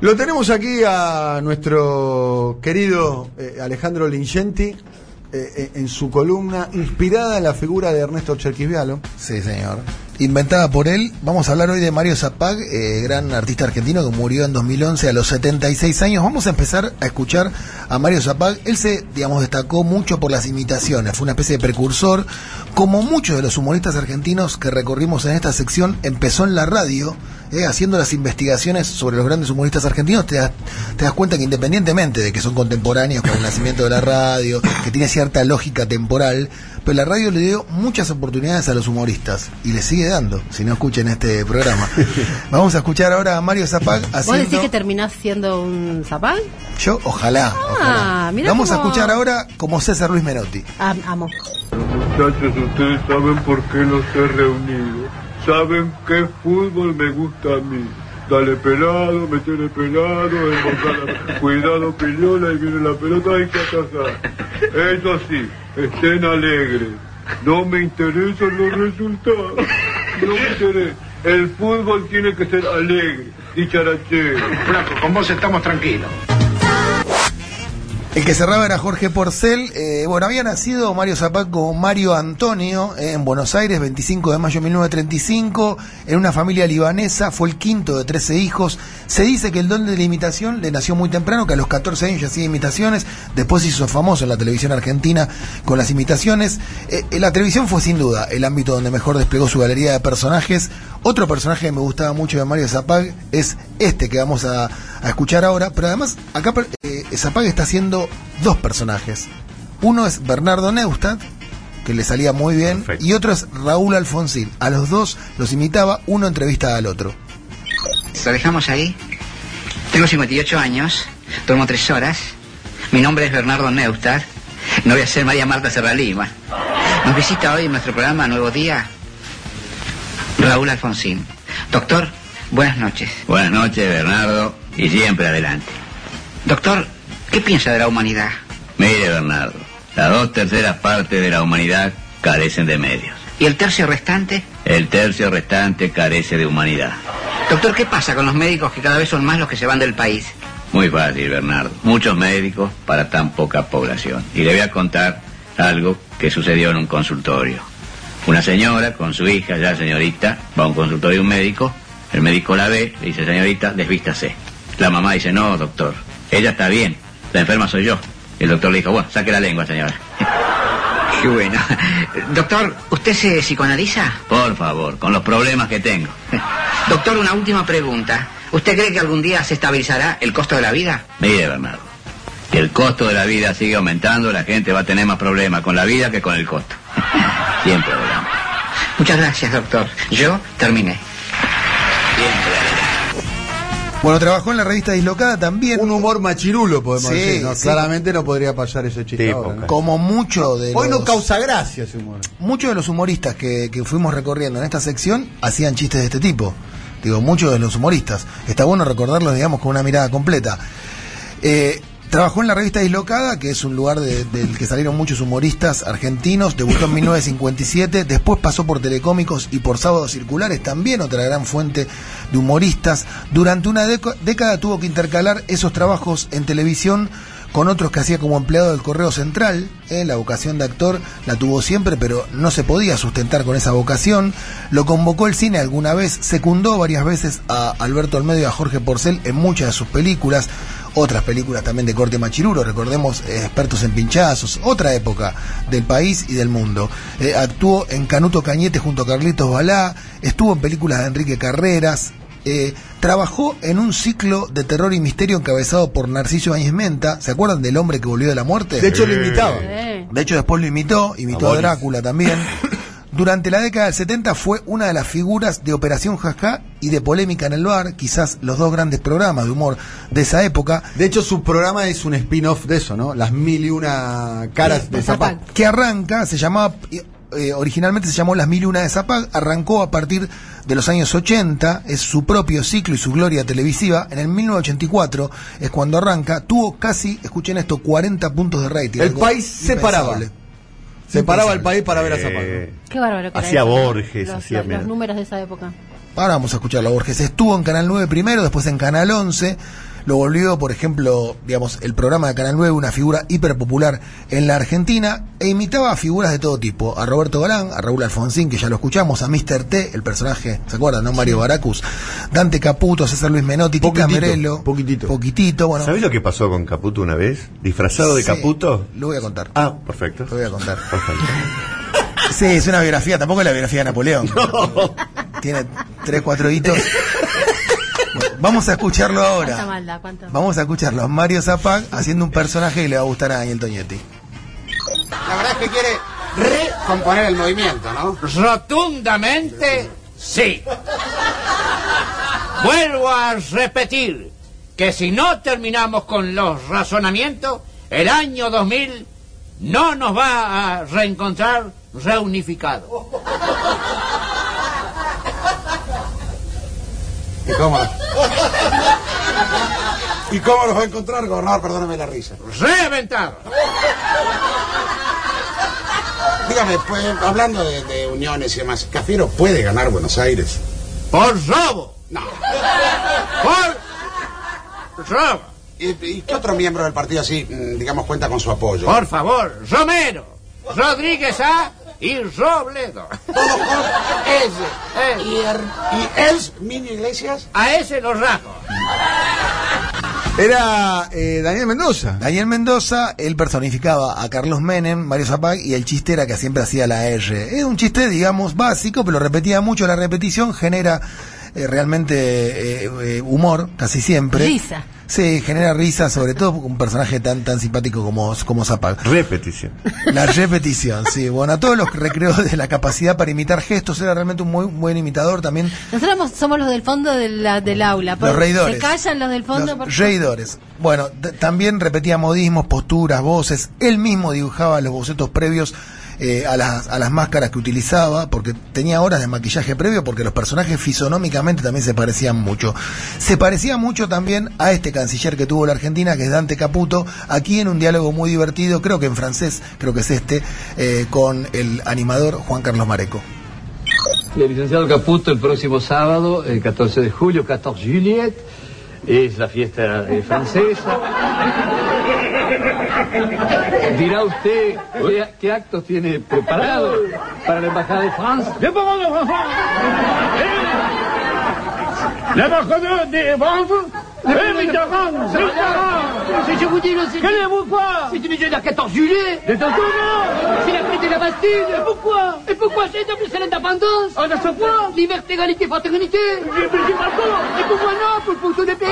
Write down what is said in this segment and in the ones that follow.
Lo tenemos aquí a nuestro querido eh, Alejandro Lingenti eh, eh, en su columna inspirada en la figura de Ernesto Cherquisvialo. Sí, señor. Inventada por él, vamos a hablar hoy de Mario Zapag, eh, gran artista argentino que murió en 2011 a los 76 años. Vamos a empezar a escuchar a Mario Zapag. Él se, digamos, destacó mucho por las imitaciones, fue una especie de precursor. Como muchos de los humoristas argentinos que recorrimos en esta sección, empezó en la radio, eh, haciendo las investigaciones sobre los grandes humoristas argentinos. Te das, te das cuenta que independientemente de que son contemporáneos con el nacimiento de la radio, que tiene cierta lógica temporal, pero la radio le dio muchas oportunidades a los humoristas y le sigue dando, si no escuchen este programa. Vamos a escuchar ahora a Mario Zapag ¿Vos haciendo... decís que terminás siendo un zapag? Yo, ojalá. Ah, ojalá. Vamos a escuchar ahora como César Luis Menotti. Amo. Muchachos, ustedes saben por qué los he reunido. Saben qué fútbol me gusta a mí. Dale pelado, metele pelado, embocada. Cuidado piñola y viene la pelota, hay que atasar. Eso sí, estén alegres. No me interesan los resultados. No me interesa. El fútbol tiene que ser alegre, dicharachero. Flaco, con vos estamos tranquilos. El que cerraba era Jorge Porcel. Eh, bueno, había nacido Mario Zapag como Mario Antonio eh, en Buenos Aires, 25 de mayo de 1935, en una familia libanesa. Fue el quinto de 13 hijos. Se dice que el don de la imitación le nació muy temprano, que a los 14 años ya hacía imitaciones. Después hizo famoso en la televisión argentina con las imitaciones. Eh, la televisión fue sin duda el ámbito donde mejor desplegó su galería de personajes. Otro personaje que me gustaba mucho de Mario Zapag es este que vamos a, a escuchar ahora. Pero además, acá eh, Zapag está haciendo dos personajes. Uno es Bernardo Neustadt, que le salía muy bien, y otro es Raúl Alfonsín. A los dos los imitaba, uno entrevista al otro. Lo dejamos ahí. Tengo 58 años, duermo tres horas. Mi nombre es Bernardo Neustadt. No voy a ser María Marta Serralima. Nos visita hoy en nuestro programa Nuevo Día Raúl Alfonsín. Doctor, buenas noches. Buenas noches, Bernardo, y siempre adelante. Doctor, ¿qué piensa de la humanidad? Mire, Bernardo, las dos terceras partes de la humanidad carecen de medios. ¿Y el tercio restante? El tercio restante carece de humanidad. Doctor, ¿qué pasa con los médicos que cada vez son más los que se van del país? Muy fácil, Bernardo. Muchos médicos para tan poca población. Y le voy a contar algo que sucedió en un consultorio. Una señora con su hija, ya señorita, va a un consultorio de un médico. El médico la ve, le dice, señorita, desvístase. La mamá dice, no, doctor, ella está bien, la enferma soy yo. El doctor le dijo, bueno, saque la lengua, señora. Qué bueno. Doctor, ¿usted se psicoanaliza? Por favor, con los problemas que tengo. Doctor, una última pregunta. ¿Usted cree que algún día se estabilizará el costo de la vida? Mire, Bernardo, que el costo de la vida sigue aumentando, la gente va a tener más problemas con la vida que con el costo. Siempre hablamos. Muchas gracias, doctor. Yo terminé. Bueno, trabajó en la revista Dislocada también. Un humor machirulo, podemos Sí, decir. ¿no? sí. Claramente no podría pasar ese chiste Tipo, ahora, ¿no? Como mucho de Hoy los... no causa gracia ese humor. muchos de los humoristas que, que fuimos recorriendo en esta sección hacían chistes de este tipo. Digo, muchos de los humoristas. Está bueno recordarlos, digamos, con una mirada completa. Eh, trabajó en la revista Dislocada, que es un lugar de- del que salieron muchos humoristas argentinos. Debutó en 1957, después pasó por Telecómicos y por Sábados Circulares, también otra gran fuente de humoristas. Durante una década tuvo que intercalar esos trabajos en televisión con otros que hacía como empleado del Correo Central. ¿eh? La vocación de actor la tuvo siempre, pero no se podía sustentar con esa vocación. Lo convocó el cine alguna vez, secundó varias veces a Alberto Olmedo y a Jorge Porcel en muchas de sus películas. Otras películas también de corte machiruro, recordemos eh, Expertos en Pinchazos, otra época del país y del mundo. Eh, actuó en Canuto Cañete junto a Carlitos Balá, estuvo en películas de Enrique Carreras, eh, trabajó en un ciclo de terror y misterio encabezado por Narciso Áñez Menta. ¿Se acuerdan del hombre que volvió de la muerte? De hecho, lo imitaba. De hecho, después lo imitó, imitó a. Drácula también. Durante la década del 70 fue una de las figuras de Operación Jajá y de Polémica en el Bar, quizás los dos grandes programas de humor de esa época, De hecho, su programa es un spin-off de eso, ¿no? Las mil y una caras de de Zapag. Que arranca, se llamaba, eh, originalmente se llamó Las Mil y Una de Zapag, arrancó a partir de los años 80, es su propio ciclo y su gloria televisiva. En el 1984 es cuando arranca, tuvo casi, escuchen esto, 40 puntos de rating. El país se paraba. Se paraba el país para ver a Eh, Zapag. qué bárbaro que Hacía Borges, los, hacía los, los números de esa época. Ahora vamos a escucharlo, Borges. Estuvo en Canal 9 primero, después en Canal 11. Lo volvió, por ejemplo, digamos, el programa de Canal 9, una figura hiperpopular en la Argentina, e imitaba a figuras de todo tipo, a Roberto Galán, a Raúl Alfonsín, que ya lo escuchamos, a Mr. T, el personaje, ¿se acuerdan, no? Mario Baracus, Dante Caputo, César Luis Menotti, Tita Poquitito, Merelo, poquitito. poquitito, bueno. ¿Sabés lo que pasó con Caputo una vez? ¿Disfrazado de Sí, Caputo? Lo voy a contar. Ah, perfecto. Lo voy a contar. Perfecto. Sí, es una biografía, tampoco es la biografía de Napoleón. Tiene tres, cuatro hitos. Bueno, Vamos a escucharlo Cuánta ahora. maldad, cuánta Vamos a escucharlo a Mario Zapag haciendo un personaje que le va a gustar a Daniel Toñetti. La verdad es que quiere recomponer el movimiento, ¿no? Rotundamente sí. Vuelvo a repetir que si no terminamos con los razonamientos, el año 2000 no nos va a reencontrar reunificados. ¿Y cómo? ¿Y cómo los va a encontrar, gobernador? Perdóname la risa. Reventados. Dígame, pues, hablando de, de uniones y demás, ¿Cafiero puede ganar Buenos Aires? Por robo. No. Por robo. ¿Y, y qué otro miembro del partido así, mm, digamos, cuenta con su apoyo? Por favor, Romero, Rodríguez A y Robledo. Ese. ¿Y, el, ¿Y él, Mini Iglesias? a ese lo rajo. Era eh, Daniel Mendoza. Daniel Mendoza, él personificaba a Carlos Menem, Mario Zapag, y el chiste era que siempre hacía la R. Es un chiste, digamos, básico, pero repetía mucho. La repetición genera eh, realmente eh, eh, humor, casi siempre. Risa. Sí, genera risa, sobre todo con un personaje tan tan simpático como, como Zapag. Repetición. La repetición, sí. Bueno, a todos los que recreó de la capacidad para imitar gestos, era realmente un muy buen imitador también. Nosotros somos- los del fondo de la- del aula. Los reidores. Se callan los del fondo. Los por- reidores. Bueno, también repetía modismos, posturas, voces. Él mismo dibujaba los bocetos previos eh, a, las, a las máscaras que utilizaba, porque tenía horas de maquillaje previo, porque los personajes fisonómicamente también se parecían mucho. Se parecía mucho también a este canciller que tuvo la Argentina, que es Dante Caputo, aquí en un diálogo muy divertido, creo que en francés, creo que es este, eh, con el animador Juan Carlos Mareco. El licenciado Caputo el próximo sábado, el 14 de julio, 14 Juliet, es la fiesta eh, francesa. Dirá usted qué, qué actos tiene preparado para la embajada de Francia. L'ambassadeur de France. Eh, Mitterrand Mitterrand. Je vous dis, le c'est... Qu'allez-vous quoi C'est une jeune 14 juillet. C'est un tournant C'est la fête de la Bastille. Et pourquoi Et pourquoi c'est c'est l'indépendance En ce point Liberté, égalité, fraternité. J'ai j'ai pas peur Et pourquoi non Pour, pour tous les pays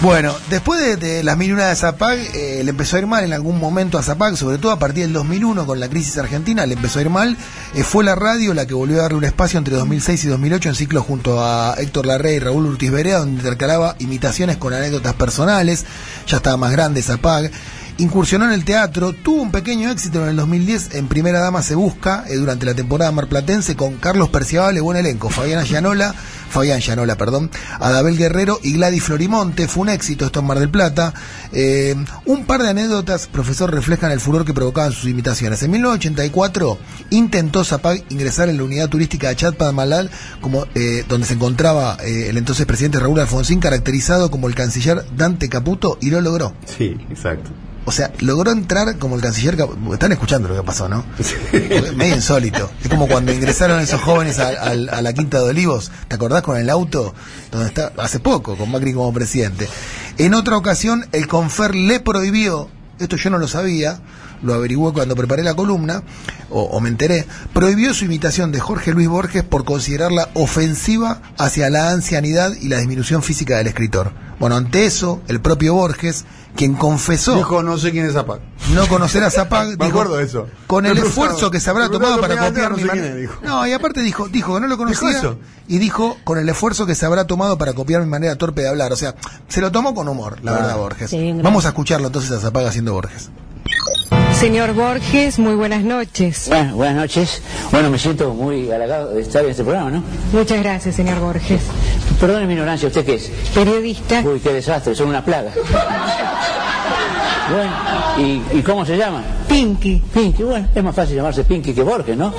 Bueno, después de, las mil de Zapag, eh, le empezó a ir mal en algún momento a Zapag, sobre todo a partir del 2001 con la crisis argentina, le empezó a ir mal. Eh, fue la radio la que volvió a darle un espacio entre 2006 y 2008 en ciclo junto a Héctor Larrey y Raúl Urtiz Berea, donde intercalaba imitaciones con anécdotas personales. Ya estaba más grande Zapag. Incursionó en el teatro, tuvo un pequeño éxito en el 2010 en Primera Dama se busca eh, durante la temporada marplatense con Carlos Perciabale, buen elenco, Fabiana Llanola, Fabián Llanola, perdón, Adabel Guerrero y Gladys Florimonte, fue un éxito esto en Mar del Plata. Eh, un par de anécdotas, profesor, reflejan el furor que provocaban sus imitaciones. En 1984 intentó Zapag ingresar en la unidad turística de Chat Padmalal, como, eh, donde se encontraba eh, el entonces presidente Raúl Alfonsín, caracterizado como el canciller Dante Caputo, y lo logró. Sí, exacto. O sea, logró entrar como el canciller. Están escuchando lo que pasó, ¿no? Es Medio insólito. Es como cuando ingresaron esos jóvenes a, a- a la Quinta de Olivos. ¿Te acordás con el auto? Donde está hace poco, con Macri como presidente. En otra ocasión, el Confer le prohibió. Esto yo no lo sabía. Lo averigué cuando preparé la columna, o, o me enteré. Prohibió su imitación de Jorge Luis Borges por considerarla ofensiva hacia la ancianidad y la disminución física del escritor. Bueno, ante eso, el propio Borges, quien confesó Dijo, no sé quién es Zapag. no conocer a Zapag. Me dijo, acuerdo de eso. Con Me el esfuerzo que se habrá tomado para copiar no mi manera. quién es, dijo. No, y aparte dijo, dijo que no lo conocía. ¿Dijo eso? Y dijo con el esfuerzo que se habrá tomado para copiar mi manera torpe de hablar. O sea, se lo tomó con humor, la Ah. verdad, Borges. Sí, Vamos a escucharlo entonces a Zapag haciendo Borges. Señor Borges, muy buenas noches. Bueno, buenas noches. Bueno, me siento muy halagado de estar en este programa, ¿no? Muchas gracias, señor Borges. Perdone mi ignorancia, ¿usted qué es? Periodista, Uy, qué desastre, son una plaga. Bueno, ¿y, y cómo se llama? Pinky. Pinky, bueno, es más fácil llamarse Pinky que Borges, ¿no?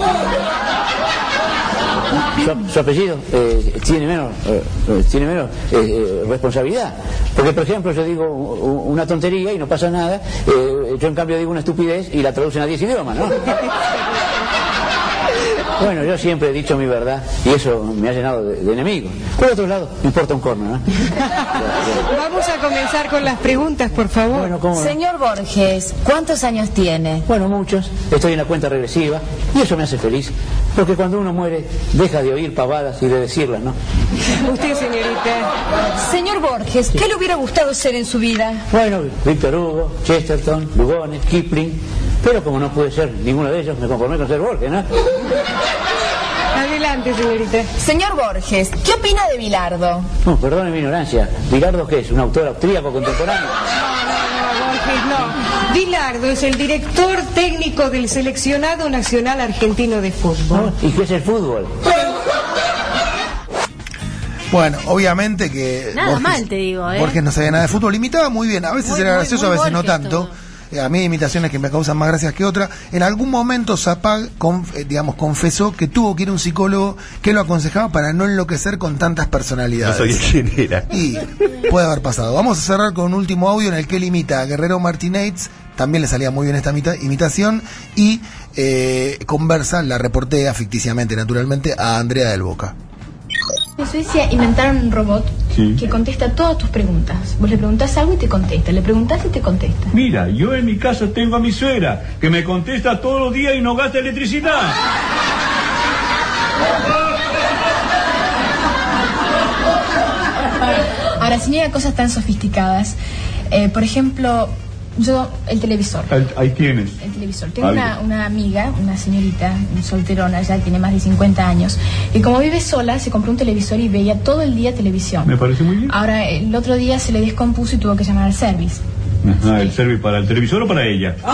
su, su apellido eh, tiene menos, eh, eh, tiene menos eh, responsabilidad. Porque, por ejemplo, yo digo una tontería y no pasa nada, yo en cambio digo una estupidez y la traducen a 10 idiomas, ¿no? Bueno, yo siempre he dicho mi verdad y eso me ha llenado de, de enemigos. Por otro lado, me importa un corno, ¿no? Vamos a comenzar con las preguntas, por favor. Bueno, ¿cómo no? Señor Borges, ¿cuántos años tiene? Bueno, muchos. Estoy en la cuenta regresiva y eso me hace feliz. Porque cuando uno muere, deja de oír pavadas y de decirlas, ¿no? Usted, señorita. Señor Borges, ¿qué le hubiera gustado ser en su vida? Bueno, Víctor Hugo, Chesterton, Lugones, Kipling. Pero como no pude ser ninguno de ellos, me conformé con ser Borges, ¿no? Adelante, señorita. Señor Borges, ¿qué opina de Bilardo? No, perdone mi ignorancia. ¿Bilardo qué es? ¿Un autor austríaco contemporáneo? No, Borges, no. Dilardo es el director técnico del seleccionado nacional argentino de fútbol. ¿Y qué es el fútbol? Bueno, obviamente que. Nada mal, te digo, ¿eh? Borges no sabía nada de fútbol. Imitaba muy bien. A veces Muy, era gracioso, muy a veces no tanto. todo. Eh, A mí hay imitaciones que me causan más gracias que otras. En algún momento Zapag, conf- eh, digamos, confesó que tuvo que ir a un psicólogo que lo aconsejaba para no enloquecer con tantas No personalidades. sabía quién era. Y puede haber pasado. Vamos a cerrar con un último audio en el que él imita a Guerrero Martínez. También le salía muy bien esta imita- imitación. Y eh, conversa, la reportea ficticiamente, naturalmente, a Andrea del Boca. En Suecia inventaron un robot que contesta todas tus preguntas. Vos le preguntás algo y te contesta, le preguntás y te contesta. Mira, yo en mi casa tengo a mi suegra, que me contesta todos los días y no gasta electricidad. Ahora, si llega a cosas tan sofisticadas, eh, por ejemplo, yo, el televisor. Ahí, ahí tienes. El televisor. Tengo una, una amiga, una señorita, solterona, ya tiene más de 50 años, y como vive sola, se compró un televisor y veía todo el día televisión. Me parece muy bien. Ahora, el otro día se le descompuso y tuvo que llamar al service. Ajá, ¿El service para el televisor o para ella?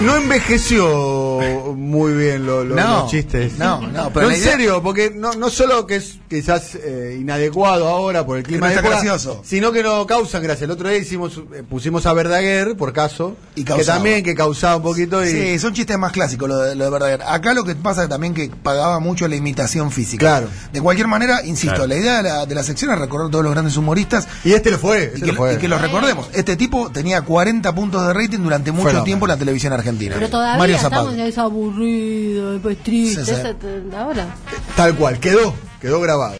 No envejeció muy bien lo- lo- No, los chistes. no, no, pero en idea- serio, porque no, no solo que es quizás eh, inadecuado ahora por el clima no de está época, gracioso. sino que no causan gracia. El otro día hicimos, eh, pusimos a Verdaguer, por caso, Y que también que causaba un poquito y Sí, son chistes más clásicos lo de, lo de Verdaguer. Acá lo que pasa también que pagaba mucho la imitación física. Claro. De cualquier manera, insisto, Claro. la idea de la, de la sección es recordar todos los grandes humoristas. Y este lo fue, Y, este que, lo fue. y que los recordemos. Este tipo tenía 40 puntos de rating durante mucho Fenómeno. tiempo en la televisión argentina. Pero todavía Mario estamos Eso aburrido, después triste. Sí, sí. ahora. tal cual, quedó, quedó grabado.